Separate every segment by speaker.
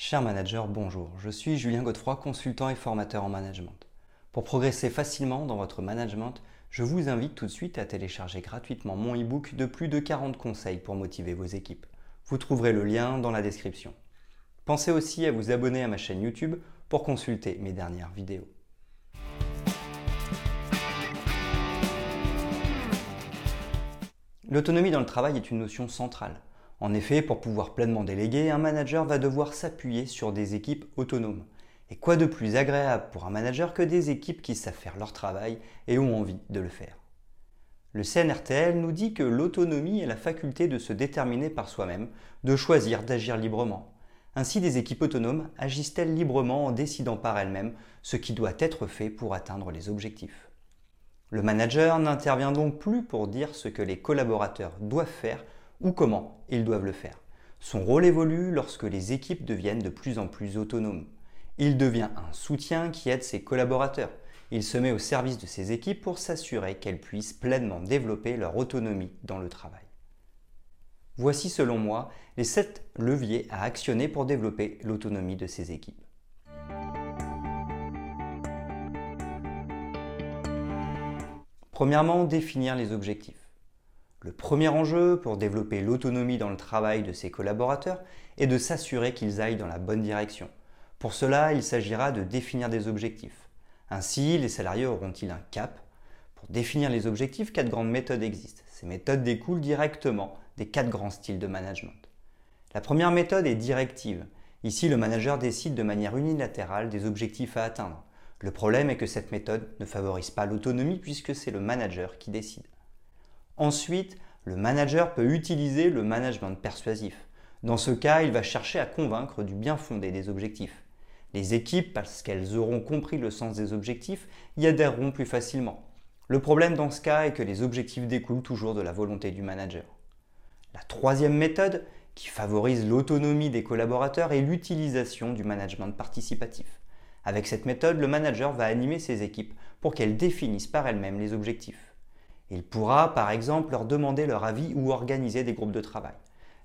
Speaker 1: Cher manager, bonjour. Je suis Julien Godefroy, consultant et formateur en management. Pour progresser facilement dans votre management, je vous invite tout de suite à télécharger gratuitement mon e-book de plus de 40 conseils pour motiver vos équipes. Vous trouverez le lien dans la description. Pensez aussi à vous abonner à ma chaîne YouTube pour consulter mes dernières vidéos. L'autonomie dans le travail est une notion centrale. En effet, pour pouvoir pleinement déléguer, un manager va devoir s'appuyer sur des équipes autonomes. Et quoi de plus agréable pour un manager que des équipes qui savent faire leur travail et ont envie de le faire? Le CNRTL nous dit que l'autonomie est la faculté de se déterminer par soi-même, de choisir d'agir librement. Ainsi, des équipes autonomes agissent-elles librement en décidant par elles-mêmes ce qui doit être fait pour atteindre les objectifs? Le manager n'intervient donc plus pour dire ce que les collaborateurs doivent faire ou comment ils doivent le faire. Son rôle évolue lorsque les équipes deviennent de plus en plus autonomes. Il devient un soutien qui aide ses collaborateurs. Il se met au service de ses équipes pour s'assurer qu'elles puissent pleinement développer leur autonomie dans le travail. Voici selon moi les 7 leviers à actionner pour développer l'autonomie de ses équipes. Premièrement, définir les objectifs. Le premier enjeu pour développer l'autonomie dans le travail de ses collaborateurs est de s'assurer qu'ils aillent dans la bonne direction. Pour cela, il s'agira de définir des objectifs. Ainsi, les salariés auront-ils un cap? Pour définir les objectifs, quatre grandes méthodes existent. Ces méthodes découlent directement des quatre grands styles de management. La première méthode est directive. Ici, le manager décide de manière unilatérale des objectifs à atteindre. Le problème est que cette méthode ne favorise pas l'autonomie puisque c'est le manager qui décide. Ensuite, le manager peut utiliser le management persuasif. Dans ce cas, il va chercher à convaincre du bien fondé des objectifs. Les équipes, parce qu'elles auront compris le sens des objectifs, y adhéreront plus facilement. Le problème dans ce cas est que les objectifs découlent toujours de la volonté du manager. La troisième méthode, qui favorise l'autonomie des collaborateurs, est l'utilisation du management participatif. Avec cette méthode, le manager va animer ses équipes pour qu'elles définissent par elles-mêmes les objectifs. Il pourra, par exemple, leur demander leur avis ou organiser des groupes de travail.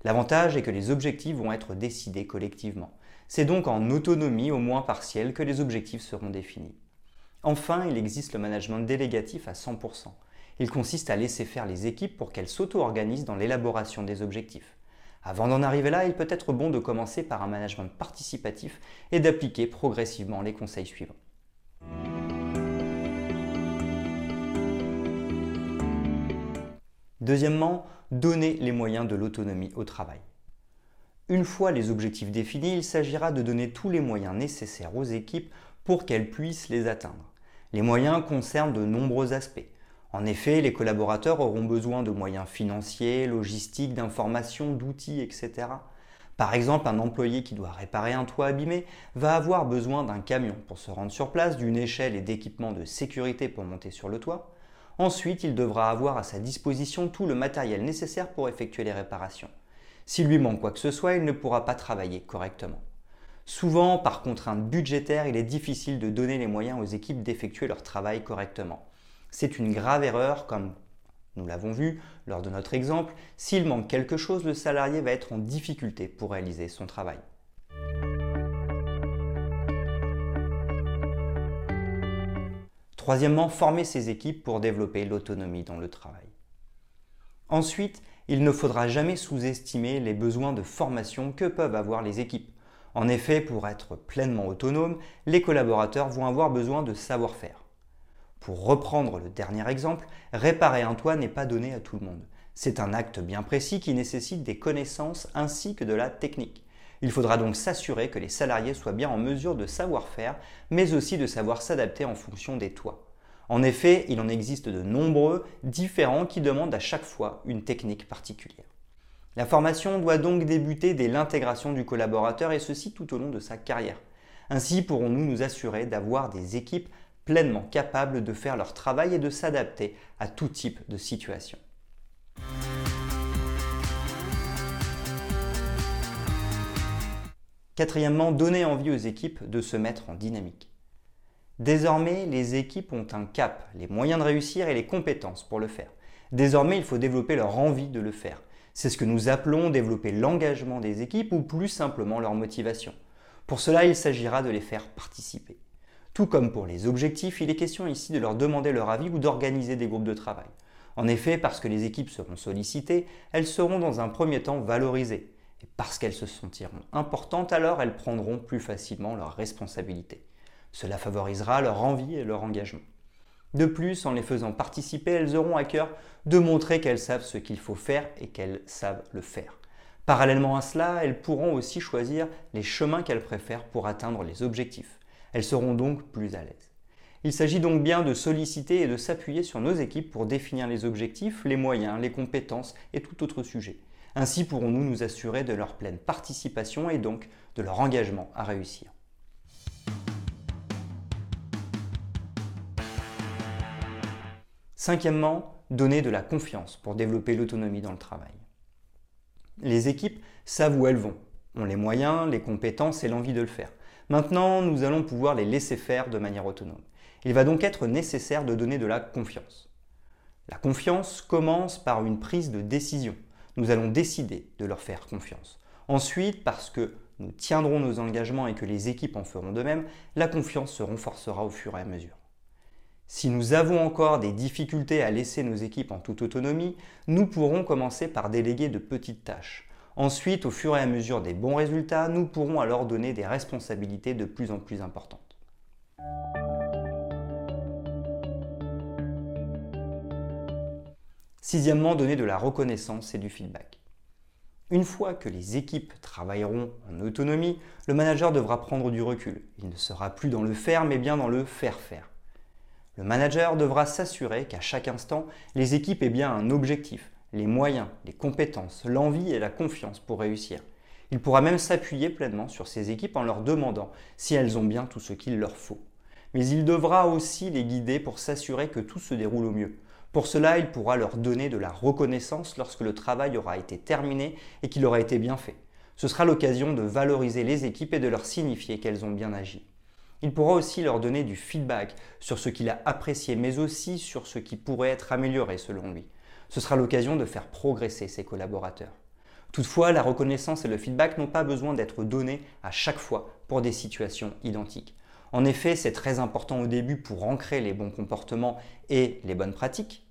Speaker 1: L'avantage est que les objectifs vont être décidés collectivement. C'est donc en autonomie au moins partielle que les objectifs seront définis. Enfin, il existe le management délégatif à 100%. Il consiste à laisser faire les équipes pour qu'elles s'auto-organisent dans l'élaboration des objectifs. Avant d'en arriver là, il peut être bon de commencer par un management participatif et d'appliquer progressivement les conseils suivants. Deuxièmement, donner les moyens de l'autonomie au travail. Une fois les objectifs définis, il s'agira de donner tous les moyens nécessaires aux équipes pour qu'elles puissent les atteindre. Les moyens concernent de nombreux aspects. En effet, les collaborateurs auront besoin de moyens financiers, logistiques, d'informations, d'outils, etc. Par exemple, un employé qui doit réparer un toit abîmé va avoir besoin d'un camion pour se rendre sur place, d'une échelle et d'équipements de sécurité pour monter sur le toit. Ensuite, il devra avoir à sa disposition tout le matériel nécessaire pour effectuer les réparations. S'il lui manque quoi que ce soit, il ne pourra pas travailler correctement. Souvent, par contrainte budgétaire, il est difficile de donner les moyens aux équipes d'effectuer leur travail correctement. C'est une grave erreur, comme nous l'avons vu lors de notre exemple, s'il manque quelque chose, le salarié va être en difficulté pour réaliser son travail. Troisièmement, former ses équipes pour développer l'autonomie dans le travail. Ensuite, il ne faudra jamais sous-estimer les besoins de formation que peuvent avoir les équipes. En effet, pour être pleinement autonomes, les collaborateurs vont avoir besoin de savoir-faire. Pour reprendre le dernier exemple, réparer un toit n'est pas donné à tout le monde. C'est un acte bien précis qui nécessite des connaissances ainsi que de la technique. Il faudra donc s'assurer que les salariés soient bien en mesure de savoir faire, mais aussi de savoir s'adapter en fonction des toits. En effet, il en existe de nombreux différents qui demandent à chaque fois une technique particulière. La formation doit donc débuter dès l'intégration du collaborateur et ceci tout au long de sa carrière. Ainsi pourrons-nous nous assurer d'avoir des équipes pleinement capables de faire leur travail et de s'adapter à tout type de situation. Quatrièmement, donner envie aux équipes de se mettre en dynamique. Désormais, les équipes ont un cap, les moyens de réussir et les compétences pour le faire. Désormais, il faut développer leur envie de le faire. C'est ce que nous appelons développer l'engagement des équipes ou plus simplement leur motivation. Pour cela, il s'agira de les faire participer. Tout comme pour les objectifs, il est question ici de leur demander leur avis ou d'organiser des groupes de travail. En effet, parce que les équipes seront sollicitées, elles seront dans un premier temps valorisées. Et parce qu'elles se sentiront importantes, alors elles prendront plus facilement leurs responsabilités. Cela favorisera leur envie et leur engagement. De plus, en les faisant participer, elles auront à cœur de montrer qu'elles savent ce qu'il faut faire et qu'elles savent le faire. Parallèlement à cela, elles pourront aussi choisir les chemins qu'elles préfèrent pour atteindre les objectifs. Elles seront donc plus à l'aise. Il s'agit donc bien de solliciter et de s'appuyer sur nos équipes pour définir les objectifs, les moyens, les compétences et tout autre sujet. Ainsi pourrons-nous nous assurer de leur pleine participation et donc de leur engagement à réussir. Cinquièmement, donner de la confiance pour développer l'autonomie dans le travail. Les équipes savent où elles vont, ont les moyens, les compétences et l'envie de le faire. Maintenant, nous allons pouvoir les laisser faire de manière autonome. Il va donc être nécessaire de donner de la confiance. La confiance commence par une prise de décision. Nous allons décider de leur faire confiance. Ensuite, parce que nous tiendrons nos engagements et que les équipes en feront de même, la confiance se renforcera au fur et à mesure. Si nous avons encore des difficultés à laisser nos équipes en toute autonomie, nous pourrons commencer par déléguer de petites tâches. Ensuite, au fur et à mesure des bons résultats, nous pourrons alors donner des responsabilités de plus en plus importantes. Sixièmement, donner de la reconnaissance et du feedback. Une fois que les équipes travailleront en autonomie, le manager devra prendre du recul. Il ne sera plus dans le faire, mais bien dans le faire faire. Le manager devra s'assurer qu'à chaque instant, les équipes aient bien un objectif, les moyens, les compétences, l'envie et la confiance pour réussir. Il pourra même s'appuyer pleinement sur ces équipes en leur demandant si elles ont bien tout ce qu'il leur faut. Mais il devra aussi les guider pour s'assurer que tout se déroule au mieux. Pour cela, il pourra leur donner de la reconnaissance lorsque le travail aura été terminé et qu'il aura été bien fait. Ce sera l'occasion de valoriser les équipes et de leur signifier qu'elles ont bien agi. Il pourra aussi leur donner du feedback sur ce qu'il a apprécié, mais aussi sur ce qui pourrait être amélioré selon lui. Ce sera l'occasion de faire progresser ses collaborateurs. Toutefois, la reconnaissance et le feedback n'ont pas besoin d'être donnés à chaque fois pour des situations identiques. En effet, c'est très important au début pour ancrer les bons comportements et les bonnes pratiques,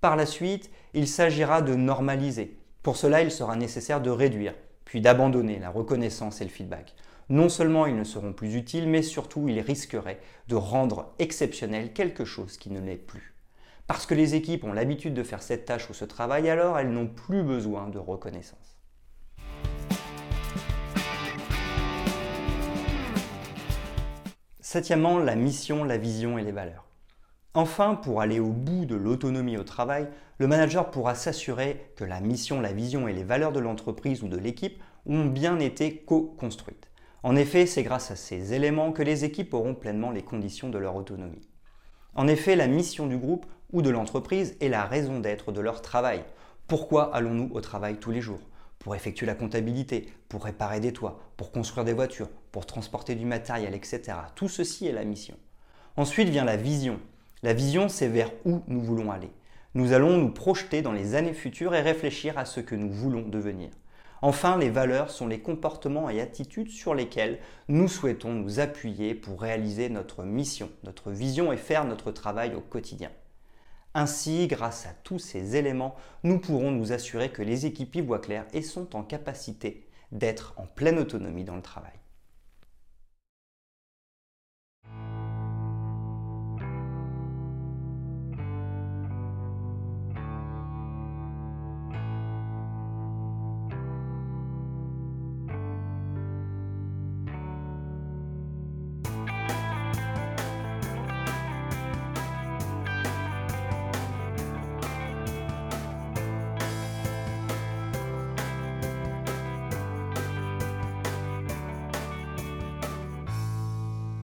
Speaker 1: par la suite, il s'agira de normaliser. Pour cela, il sera nécessaire de réduire, puis d'abandonner la reconnaissance et le feedback. Non seulement ils ne seront plus utiles, mais surtout ils risqueraient de rendre exceptionnel quelque chose qui ne l'est plus. Parce que les équipes ont l'habitude de faire cette tâche ou ce travail, alors elles n'ont plus besoin de reconnaissance. Septièmement, la mission, la vision et les valeurs. Enfin, pour aller au bout de l'autonomie au travail, le manager pourra s'assurer que la mission, la vision et les valeurs de l'entreprise ou de l'équipe ont bien été co-construites. En effet, c'est grâce à ces éléments que les équipes auront pleinement les conditions de leur autonomie. En effet, la mission du groupe ou de l'entreprise est la raison d'être de leur travail. Pourquoi allons-nous au travail tous les jours? Pour effectuer la comptabilité, pour réparer des toits, pour construire des voitures, pour transporter du matériel, etc. Tout ceci est la mission. Ensuite vient la vision. La vision, c'est vers où nous voulons aller. Nous allons nous projeter dans les années futures et réfléchir à ce que nous voulons devenir. Enfin, les valeurs sont les comportements et attitudes sur lesquels nous souhaitons nous appuyer pour réaliser notre mission, notre vision et faire notre travail au quotidien. Ainsi, grâce à tous ces éléments, nous pourrons nous assurer que les équipes y voient clair et sont en capacité d'être en pleine autonomie dans le travail.